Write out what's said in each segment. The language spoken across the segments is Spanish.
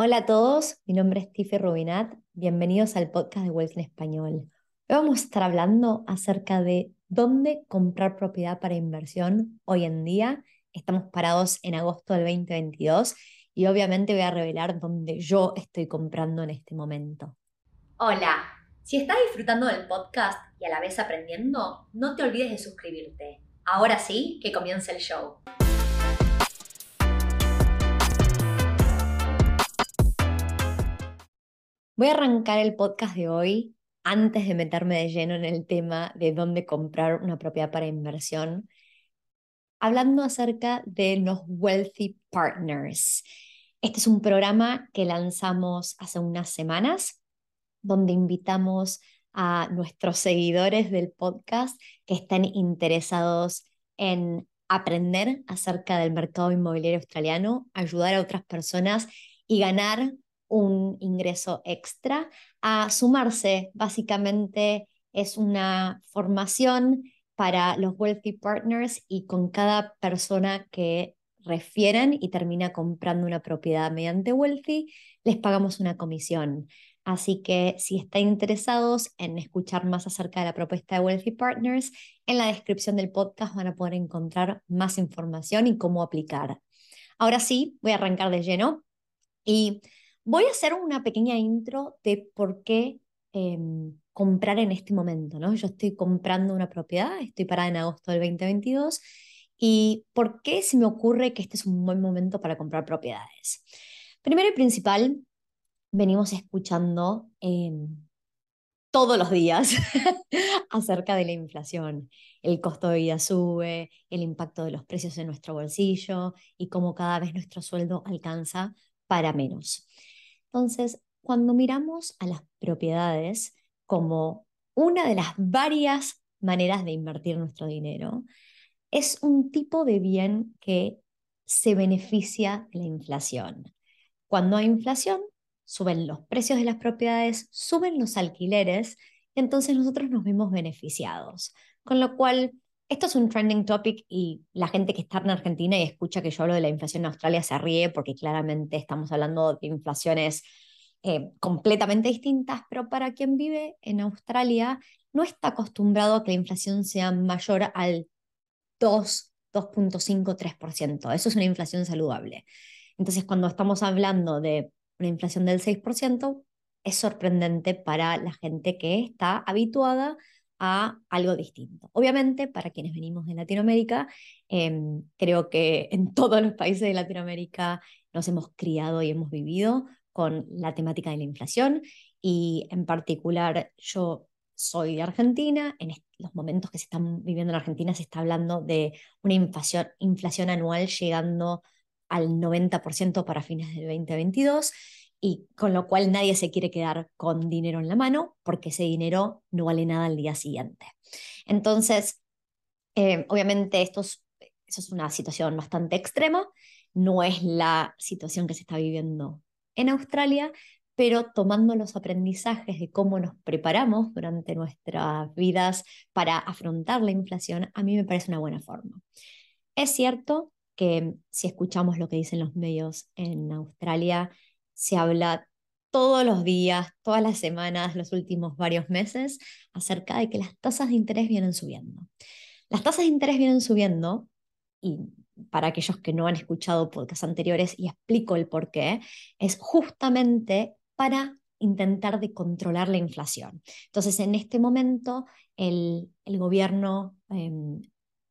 Hola a todos, mi nombre es Tiffy Rubinat, bienvenidos al podcast de Wealth en Español. Hoy vamos a estar hablando acerca de dónde comprar propiedad para inversión hoy en día. Estamos parados en agosto del 2022 y obviamente voy a revelar dónde yo estoy comprando en este momento. Hola, si estás disfrutando del podcast y a la vez aprendiendo, no te olvides de suscribirte. Ahora sí, que comience el show. Voy a arrancar el podcast de hoy antes de meterme de lleno en el tema de dónde comprar una propiedad para inversión, hablando acerca de los Wealthy Partners. Este es un programa que lanzamos hace unas semanas, donde invitamos a nuestros seguidores del podcast que estén interesados en aprender acerca del mercado inmobiliario australiano, ayudar a otras personas y ganar un ingreso extra a sumarse. Básicamente es una formación para los Wealthy Partners y con cada persona que refieren y termina comprando una propiedad mediante Wealthy, les pagamos una comisión. Así que si están interesados en escuchar más acerca de la propuesta de Wealthy Partners, en la descripción del podcast van a poder encontrar más información y cómo aplicar. Ahora sí, voy a arrancar de lleno y Voy a hacer una pequeña intro de por qué em, comprar en este momento, ¿no? Yo estoy comprando una propiedad, estoy parada en agosto del 2022 y por qué se me ocurre que este es un buen momento para comprar propiedades. Primero y principal, venimos escuchando em, todos los días acerca de la inflación. El costo de vida sube, el impacto de los precios en nuestro bolsillo y cómo cada vez nuestro sueldo alcanza para menos. Entonces, cuando miramos a las propiedades como una de las varias maneras de invertir nuestro dinero, es un tipo de bien que se beneficia de la inflación. Cuando hay inflación, suben los precios de las propiedades, suben los alquileres, y entonces nosotros nos vemos beneficiados. Con lo cual, esto es un trending topic y la gente que está en Argentina y escucha que yo hablo de la inflación en Australia se ríe porque claramente estamos hablando de inflaciones eh, completamente distintas, pero para quien vive en Australia no está acostumbrado a que la inflación sea mayor al 2, 2.5, 3%. Eso es una inflación saludable. Entonces, cuando estamos hablando de una inflación del 6%, es sorprendente para la gente que está habituada algo distinto. Obviamente, para quienes venimos de Latinoamérica, em, creo que en todos los países de Latinoamérica nos hemos criado y hemos vivido con la temática de la inflación y en particular yo soy de Argentina, en los momentos que se están viviendo en Argentina se está hablando de una inflación, inflación anual llegando al 90% para fines del 2022 y con lo cual nadie se quiere quedar con dinero en la mano porque ese dinero no vale nada al día siguiente. Entonces, eh, obviamente esto es, eso es una situación bastante extrema, no es la situación que se está viviendo en Australia, pero tomando los aprendizajes de cómo nos preparamos durante nuestras vidas para afrontar la inflación, a mí me parece una buena forma. Es cierto que si escuchamos lo que dicen los medios en Australia, se habla todos los días, todas las semanas, los últimos varios meses, acerca de que las tasas de interés vienen subiendo. Las tasas de interés vienen subiendo, y para aquellos que no han escuchado podcasts anteriores y explico el por qué, es justamente para intentar de controlar la inflación. Entonces, en este momento, el, el gobierno em,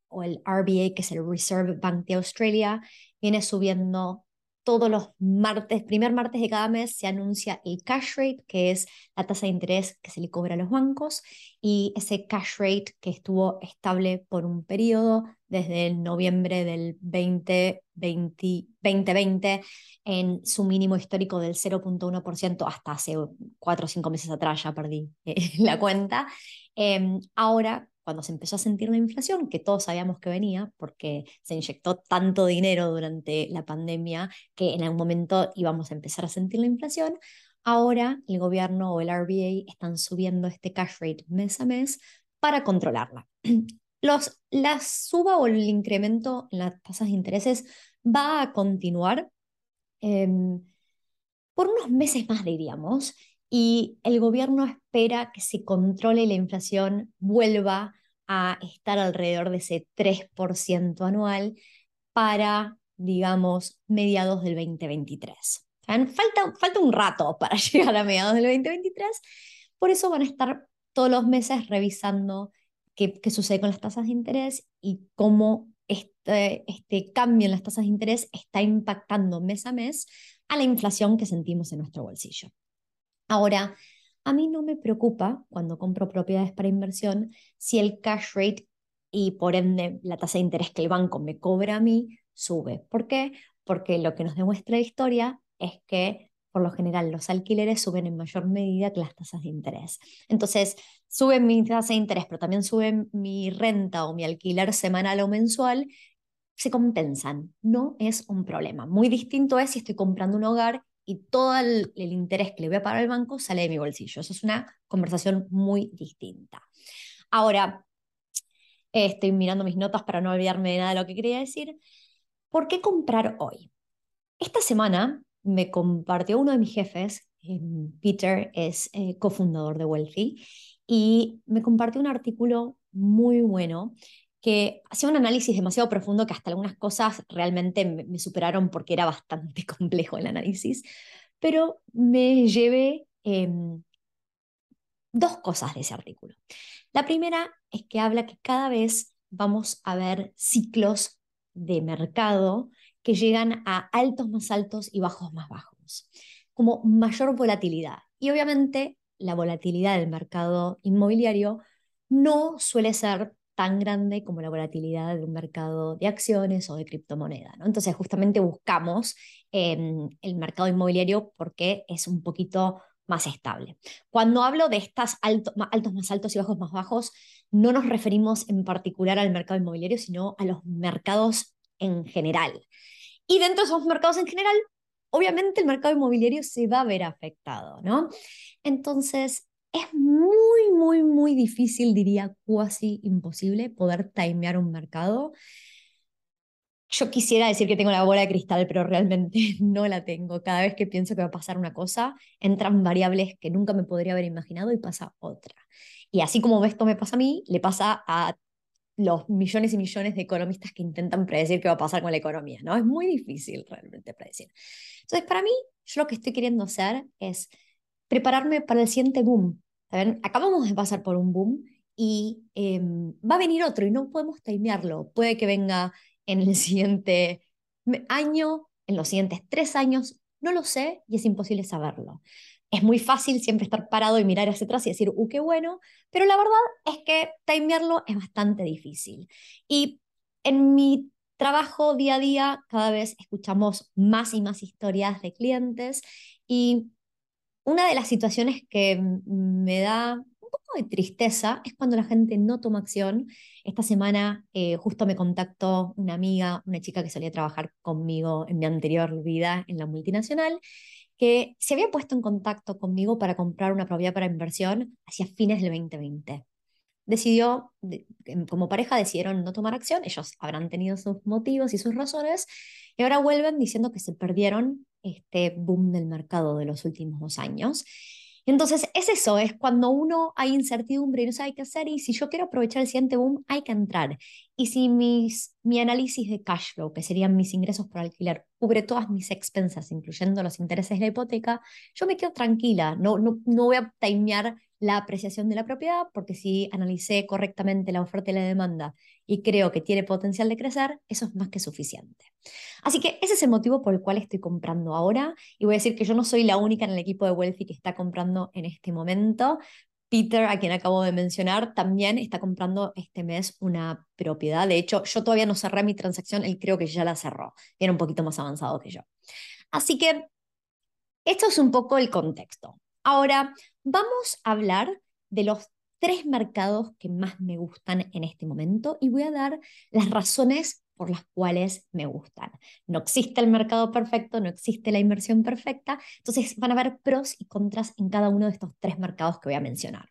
o el RBA, que es el Reserve Bank de Australia, viene subiendo todos los martes, primer martes de cada mes, se anuncia el cash rate, que es la tasa de interés que se le cobra a los bancos, y ese cash rate que estuvo estable por un periodo desde el noviembre del 2020, 2020 en su mínimo histórico del 0.1% hasta hace cuatro o cinco meses atrás, ya perdí eh, la cuenta. Em, ahora cuando se empezó a sentir la inflación, que todos sabíamos que venía, porque se inyectó tanto dinero durante la pandemia que en algún momento íbamos a empezar a sentir la inflación, ahora el gobierno o el RBA están subiendo este cash rate mes a mes para controlarla. La suba o el incremento en las tasas de intereses va a continuar. Em, por unos meses más, diríamos, y el gobierno espera que se controle la inflación, vuelva a estar alrededor de ese 3% anual para, digamos, mediados del 2023. Falta, falta un rato para llegar a mediados del 2023, por eso van a estar todos los meses revisando qué, qué sucede con las tasas de interés y cómo este, este cambio en las tasas de interés está impactando mes a mes a la inflación que sentimos en nuestro bolsillo. Ahora, a mí no me preocupa cuando compro propiedades para inversión si el cash rate y por ende la tasa de interés que el banco me cobra a mí sube. ¿Por qué? Porque lo que nos demuestra la historia es que por lo general los alquileres suben en mayor medida que las tasas de interés. Entonces, sube mi tasa de interés, pero también sube mi renta o mi alquiler semanal o mensual, se compensan. No es un problema. Muy distinto es si estoy comprando un hogar y todo el, interés que le voy a pagar al banco sale de mi bolsillo. Eso es una conversación muy distinta. Ahora, estoy mirando mis notas para no olvidarme de nada de lo que quería decir. ¿Por qué comprar hoy? Esta semana me compartió uno de mis jefes, em, Peter es eh, cofundador de Wealthy, y me compartió un artículo muy bueno que hacía un análisis demasiado profundo que hasta algunas cosas realmente me, superaron porque era bastante complejo el análisis, pero me llevé em, dos cosas de ese artículo. La primera es que habla que cada vez vamos a ver ciclos de mercado que llegan a altos más altos y bajos más bajos, como mayor volatilidad. Y obviamente la volatilidad del mercado inmobiliario no suele ser tan grande como la volatilidad de un mercado de acciones o de criptomoneda. ¿no? Entonces, justamente buscamos em, el mercado inmobiliario porque es un poquito más estable. Cuando hablo de estas altos más altos y bajos más bajos, no nos referimos en particular al mercado inmobiliario, sino a los mercados en general. Y dentro de esos mercados en general, obviamente el mercado inmobiliario se va a ver afectado, ¿no? Entonces, es muy, muy, muy difícil, diría casi imposible, poder timear un mercado. Yo quisiera decir que tengo la bola de cristal, pero realmente no la tengo. Cada vez que pienso que va a pasar una cosa, entran variables que nunca me podría haber imaginado y pasa otra. Y así como esto me pasa a mí, le pasa a los millones y millones de economistas que intentan predecir qué va a pasar con la economía, ¿no? Es muy difícil realmente predecir. Entonces, para mí, yo lo que estoy queriendo hacer es prepararme para el siguiente boom. ¿Saben? Acabamos de pasar por un boom y em, va a venir otro y no podemos timearlo. Puede que venga en el siguiente año, en los siguientes tres años, no lo sé y es imposible saberlo es muy fácil siempre estar parado y mirar hacia atrás y decir, ¡uh, qué bueno! Pero la verdad es que timearlo es bastante difícil. Y en mi trabajo día a día, cada vez escuchamos más y más historias de clientes y una de las situaciones que me da un poco de tristeza es cuando la gente no toma acción. Esta semana eh, justo me contactó una amiga, una chica que solía trabajar conmigo en mi anterior vida en la multinacional, que se había puesto en contacto conmigo para comprar una propiedad para inversión hacia fines del 2020. Decidió, como pareja decidieron no tomar acción, ellos habrán tenido sus motivos y sus razones, y ahora vuelven diciendo que se perdieron este boom del mercado de los últimos dos años entonces, es eso, es cuando uno hay incertidumbre y no sabe qué hacer, y si yo quiero aprovechar el siguiente boom, hay que entrar. Y si mis, mi análisis de cash flow, que serían mis ingresos por alquiler, cubre todas mis expensas, incluyendo los intereses de la hipoteca, yo me quedo tranquila, no, no, no voy a timear la apreciación de la propiedad, porque si analicé correctamente la oferta y la demanda y creo que tiene potencial de crecer, eso es más que suficiente. Así que ese es el motivo por el cual estoy comprando ahora y voy a decir que yo no soy la única en el equipo de Wealthy que está comprando en este momento. Peter, a quien acabo de mencionar, también está comprando este mes una propiedad. De hecho, yo todavía no cerré mi transacción, él creo que ya la cerró. Viene un poquito más avanzado que yo. Así que esto es un poco el contexto. Ahora, vamos a hablar de los tres mercados que más me gustan en este momento y voy a dar las razones por las cuales me gustan. No existe el mercado perfecto, no existe la inversión perfecta, entonces van a haber pros y contras en cada uno de estos tres mercados que voy a mencionar.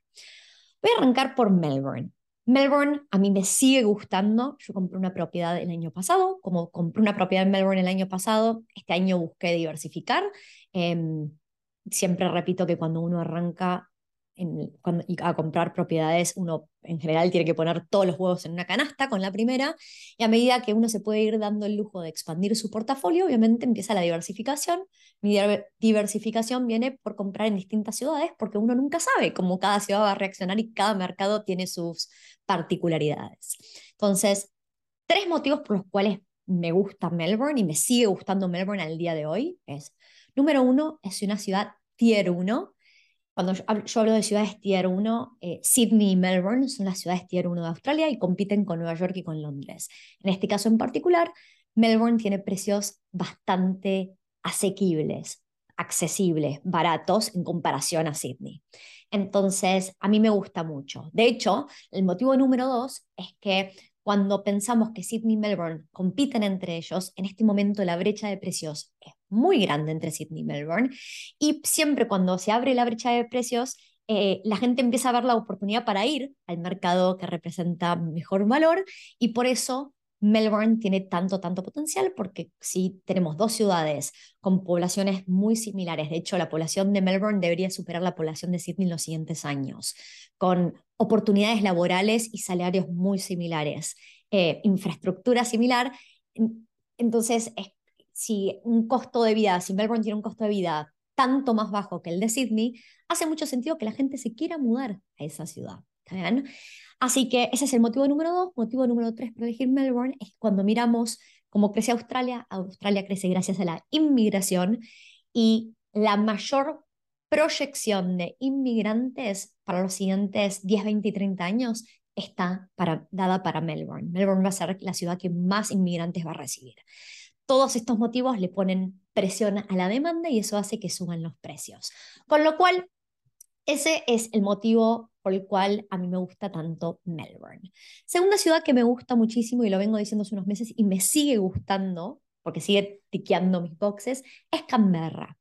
Voy a arrancar por Melbourne. Melbourne a mí me sigue gustando. Yo compré una propiedad el año pasado. Como compré una propiedad en Melbourne el año pasado, este año busqué diversificar. Em, siempre repito que cuando uno arranca a comprar propiedades, uno en general tiene que poner todos los huevos en una canasta con la primera, y a medida que uno se puede ir dando el lujo de expandir su portafolio, obviamente empieza la diversificación. Mi diversificación viene por comprar en distintas ciudades, porque uno nunca sabe cómo cada ciudad va a reaccionar y cada mercado tiene sus particularidades. Entonces, tres motivos por los cuales me gusta Melbourne y me sigue gustando Melbourne al día de hoy es, número uno, es una ciudad tier 1, cuando yo hablo, de ciudades tier 1, eh, Sydney y Melbourne son las ciudades tier 1 de Australia y compiten con Nueva York y con Londres. En este caso en particular, Melbourne tiene precios bastante asequibles, accesibles, baratos en comparación a Sydney. Entonces, a mí me gusta mucho. De hecho, el motivo número dos es que cuando pensamos que Sydney y Melbourne compiten entre ellos, en este momento la brecha de precios es muy grande entre Sydney y Melbourne. Y siempre cuando se abre la brecha de precios, eh, la gente empieza a ver la oportunidad para ir al mercado que representa mejor valor y por eso Melbourne tiene tanto, tanto potencial porque si tenemos dos ciudades con poblaciones muy similares, de hecho la población de Melbourne debería superar la población de Sydney en los siguientes años, con oportunidades laborales y salarios muy similares, eh, infraestructura similar, entonces si un costo de vida, si Melbourne tiene un costo de vida tanto más bajo que el de Sydney, hace mucho sentido que la gente se quiera mudar a esa ciudad. Así que ese es el motivo número dos. Motivo número tres para elegir Melbourne es cuando miramos cómo crece Australia. Australia crece gracias a la inmigración y la mayor proyección de inmigrantes para los siguientes 10, 20 y 30 años está dada para Melbourne. Melbourne va a ser la ciudad que más inmigrantes va a recibir. Todos estos motivos le ponen presión a la demanda y eso hace que suban los precios. Con lo cual, ese es el motivo por el cual a mí me gusta tanto Melbourne. Segunda ciudad que me gusta muchísimo y lo vengo diciendo hace unos meses y me sigue gustando, porque sigue tiqueando mis boxes, es Canberra.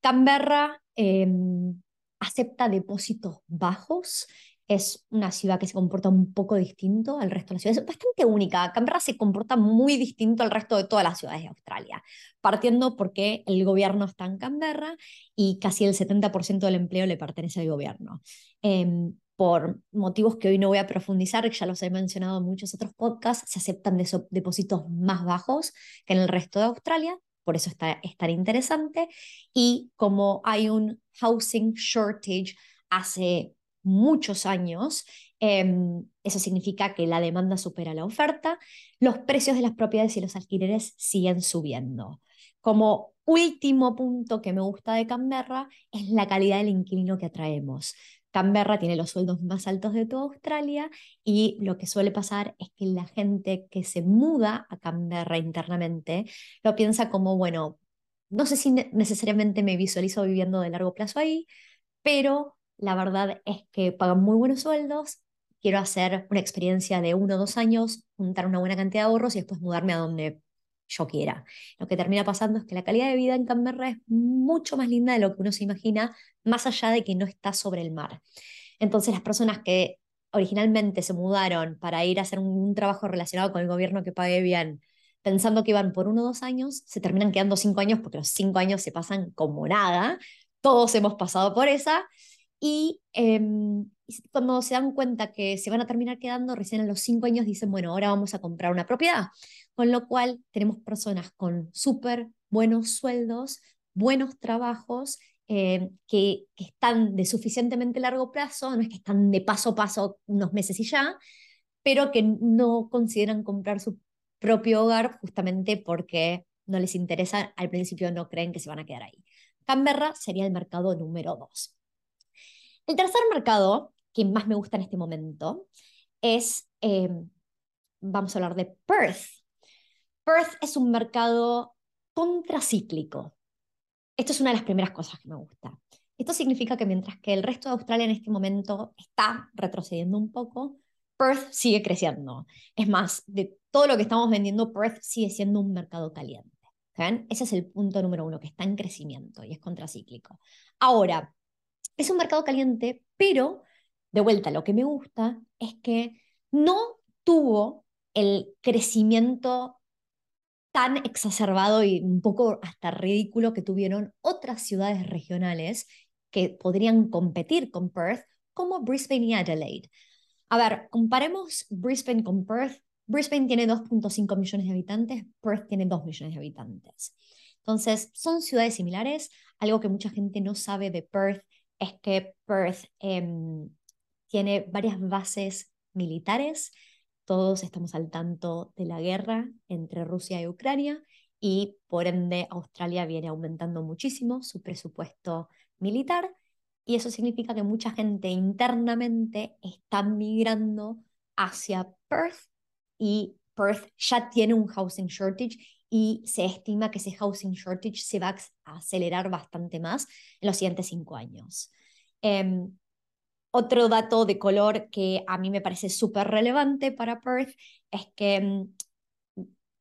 Canberra em, acepta depósitos bajos, es una ciudad que se comporta un poco distinto al resto de las ciudades. Es bastante única. Canberra se comporta muy distinto al resto de todas las ciudades de Australia, partiendo porque el gobierno está en Canberra y casi el 70% del empleo le pertenece al gobierno. Em, por motivos que hoy no voy a profundizar, ya los he mencionado en muchos otros podcasts, se aceptan depósitos más bajos que en el resto de Australia, por eso está, es tan interesante. Y como hay un housing shortage hace muchos años, em, eso significa que la demanda supera la oferta, los precios de las propiedades y los alquileres siguen subiendo. Como último punto que me gusta de Canberra es la calidad del inquilino que atraemos. Canberra tiene los sueldos más altos de toda Australia y lo que suele pasar es que la gente que se muda a Canberra internamente lo piensa como, bueno, no sé si necesariamente me visualizo viviendo de largo plazo ahí, pero la verdad es que pagan muy buenos sueldos, quiero hacer una experiencia de uno o dos años, juntar una buena cantidad de ahorros y después mudarme a donde yo quiera. Lo que termina pasando es que la calidad de vida en Canberra es mucho más linda de lo que uno se imagina, más allá de que no está sobre el mar. Entonces las personas que originalmente se mudaron para ir a hacer un, trabajo relacionado con el gobierno que pague bien, pensando que iban por uno o dos años, se terminan quedando cinco años porque los cinco años se pasan como nada. Todos hemos pasado por esa. Y cuando se dan cuenta que se van a terminar quedando, recién a los cinco años dicen, bueno, ahora vamos a comprar una propiedad. Con lo cual tenemos personas con súper buenos sueldos, buenos trabajos, em, que, que, están de suficientemente largo plazo, no es que están de paso a paso unos meses y ya, pero que no consideran comprar su propio hogar justamente porque no les interesa, al principio no creen que se van a quedar ahí. Canberra sería el mercado número dos. El tercer mercado que más me gusta en este momento es, em, vamos a hablar de Perth. Perth es un mercado contracíclico. Esto es una de las primeras cosas que me gusta. Esto significa que mientras que el resto de Australia en este momento está retrocediendo un poco, Perth sigue creciendo. Es más, de todo lo que estamos vendiendo, Perth sigue siendo un mercado caliente. Ese es el punto número uno, que está en crecimiento y es contracíclico. Ahora, es un mercado caliente, pero de vuelta, lo que me gusta es que no tuvo el crecimiento tan exacerbado y un poco hasta ridículo que tuvieron otras ciudades regionales que podrían competir con Perth, como Brisbane y Adelaide. A ver, comparemos Brisbane con Perth. Brisbane tiene 2.5 millones de habitantes, Perth tiene 2 millones de habitantes. Entonces, son ciudades similares. Algo que mucha gente no sabe de Perth es que Perth em, tiene varias bases militares. Todos estamos al tanto de la guerra entre Rusia y Ucrania y por ende Australia viene aumentando muchísimo su presupuesto militar y eso significa que mucha gente internamente está migrando hacia Perth y Perth ya tiene un housing shortage y se estima que ese housing shortage se va a acelerar bastante más en los siguientes cinco años. Em, otro dato de color que a mí me parece súper relevante para Perth es que em,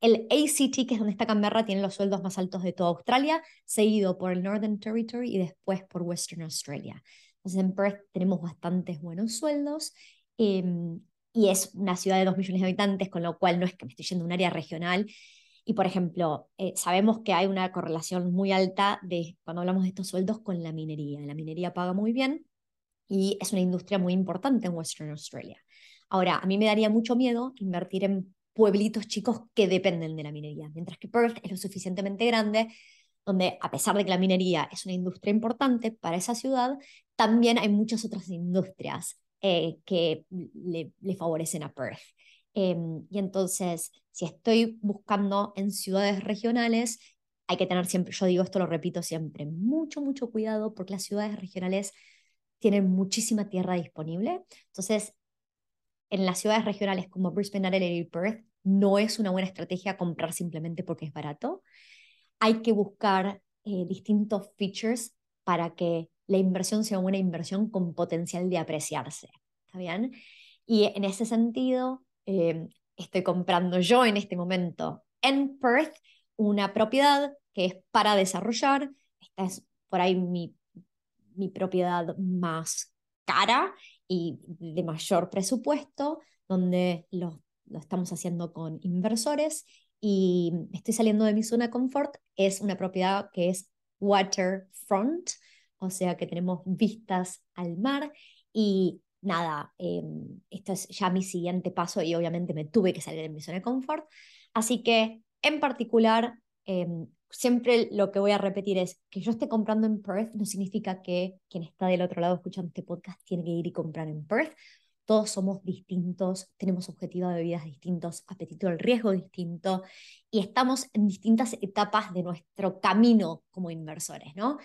el ACT, que es donde está Canberra, tiene los sueldos más altos de toda Australia, seguido por el Northern Territory y después por Western Australia. Entonces en Perth tenemos bastantes buenos sueldos em, y es una ciudad de dos millones de habitantes, con lo cual no es que me estoy yendo a un área regional. Y por ejemplo, eh, sabemos que hay una correlación muy alta de cuando hablamos de estos sueldos con la minería. La minería paga muy bien y es una industria muy importante en Western Australia. Ahora, a mí me daría mucho miedo invertir en pueblitos chicos que dependen de la minería, mientras que Perth es lo suficientemente grande donde a pesar de que la minería es una industria importante para esa ciudad, también hay muchas otras industrias eh, que le, favorecen a Perth. Em, y entonces, si estoy buscando en ciudades regionales, hay que tener siempre, yo digo esto, lo repito siempre, mucho, mucho cuidado porque las ciudades regionales tienen muchísima tierra disponible. Entonces, en las ciudades regionales como Brisbane, Adelaide y Perth, no es una buena estrategia comprar simplemente porque es barato. Hay que buscar eh, distintos features para que la inversión sea una inversión con potencial de apreciarse. ¿Está bien? Y en ese sentido, eh, estoy comprando yo en este momento en Perth una propiedad que es para desarrollar. Esta es por ahí mi, mi propiedad más cara y de mayor presupuesto, donde lo, lo estamos haciendo con inversores y estoy saliendo de mi zona confort. Es una propiedad que es waterfront, o sea que tenemos vistas al mar y nada, eh, esto es ya mi siguiente paso y obviamente me tuve que salir de mi zona de confort. Así que en particular, eh, siempre lo que voy a repetir es que yo esté comprando en Perth no significa que quien está del otro lado escuchando este podcast tiene que ir y comprar en Perth. Todos somos distintos, tenemos objetivos de vida distintos, apetito al riesgo distinto y estamos en distintas etapas de nuestro camino como inversores, ¿no?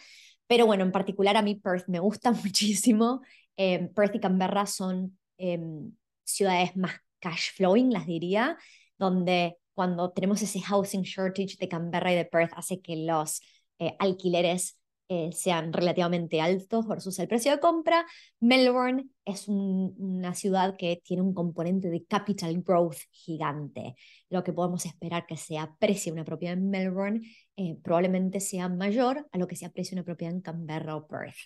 Pero bueno, en particular a mí Perth me gusta muchísimo. Eh, Perth y Canberra son em, ciudades más cash flowing, las diría, donde cuando tenemos ese housing shortage de Canberra y de Perth hace que los eh, alquileres eh, sean relativamente altos versus el precio de compra. Melbourne es una ciudad que tiene un componente de capital growth gigante. Lo que podemos esperar que se aprecie una propiedad en Melbourne eh, probablemente sea mayor a lo que se aprecia una propiedad en Canberra o Perth.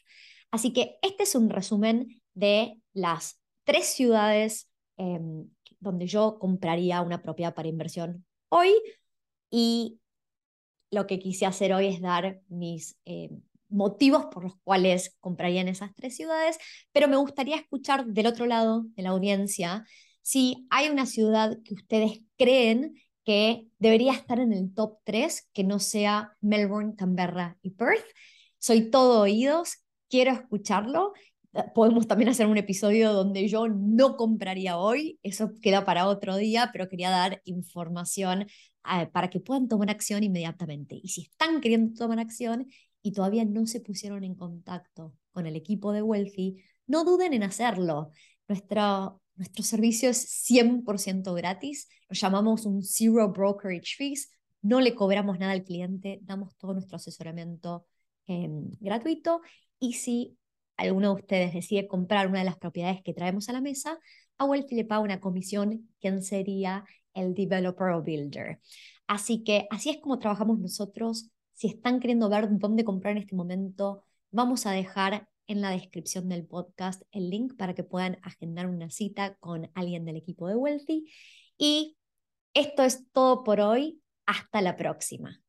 Así que este es un resumen de las tres ciudades em, donde yo compraría una propiedad para inversión hoy y lo que quise hacer hoy es dar mis eh, motivos por los cuales compraría en esas tres ciudades, pero me gustaría escuchar del otro lado de la audiencia si hay una ciudad que ustedes creen que debería estar en el top 3, que no sea Melbourne, Canberra y Perth. Soy todo oídos, quiero escucharlo Podemos también hacer un episodio donde yo no compraría hoy, eso queda para otro día, pero quería dar información eh, para que puedan tomar acción inmediatamente. Y si están queriendo tomar acción y todavía no se pusieron en contacto con el equipo de Wealthy, no duden en hacerlo. Nuestro, nuestro servicio es 100% gratis, lo llamamos un Zero Brokerage Fees, no le cobramos nada al cliente, damos todo nuestro asesoramiento em, gratuito y si alguno de ustedes decide comprar una de las propiedades que traemos a la mesa, a Wealthy le paga una comisión, quien sería el developer o builder. Así que así es como trabajamos nosotros. Si están queriendo ver dónde comprar en este momento, vamos a dejar en la descripción del podcast el link para que puedan agendar una cita con alguien del equipo de Wealthy. Y esto es todo por hoy. Hasta la próxima.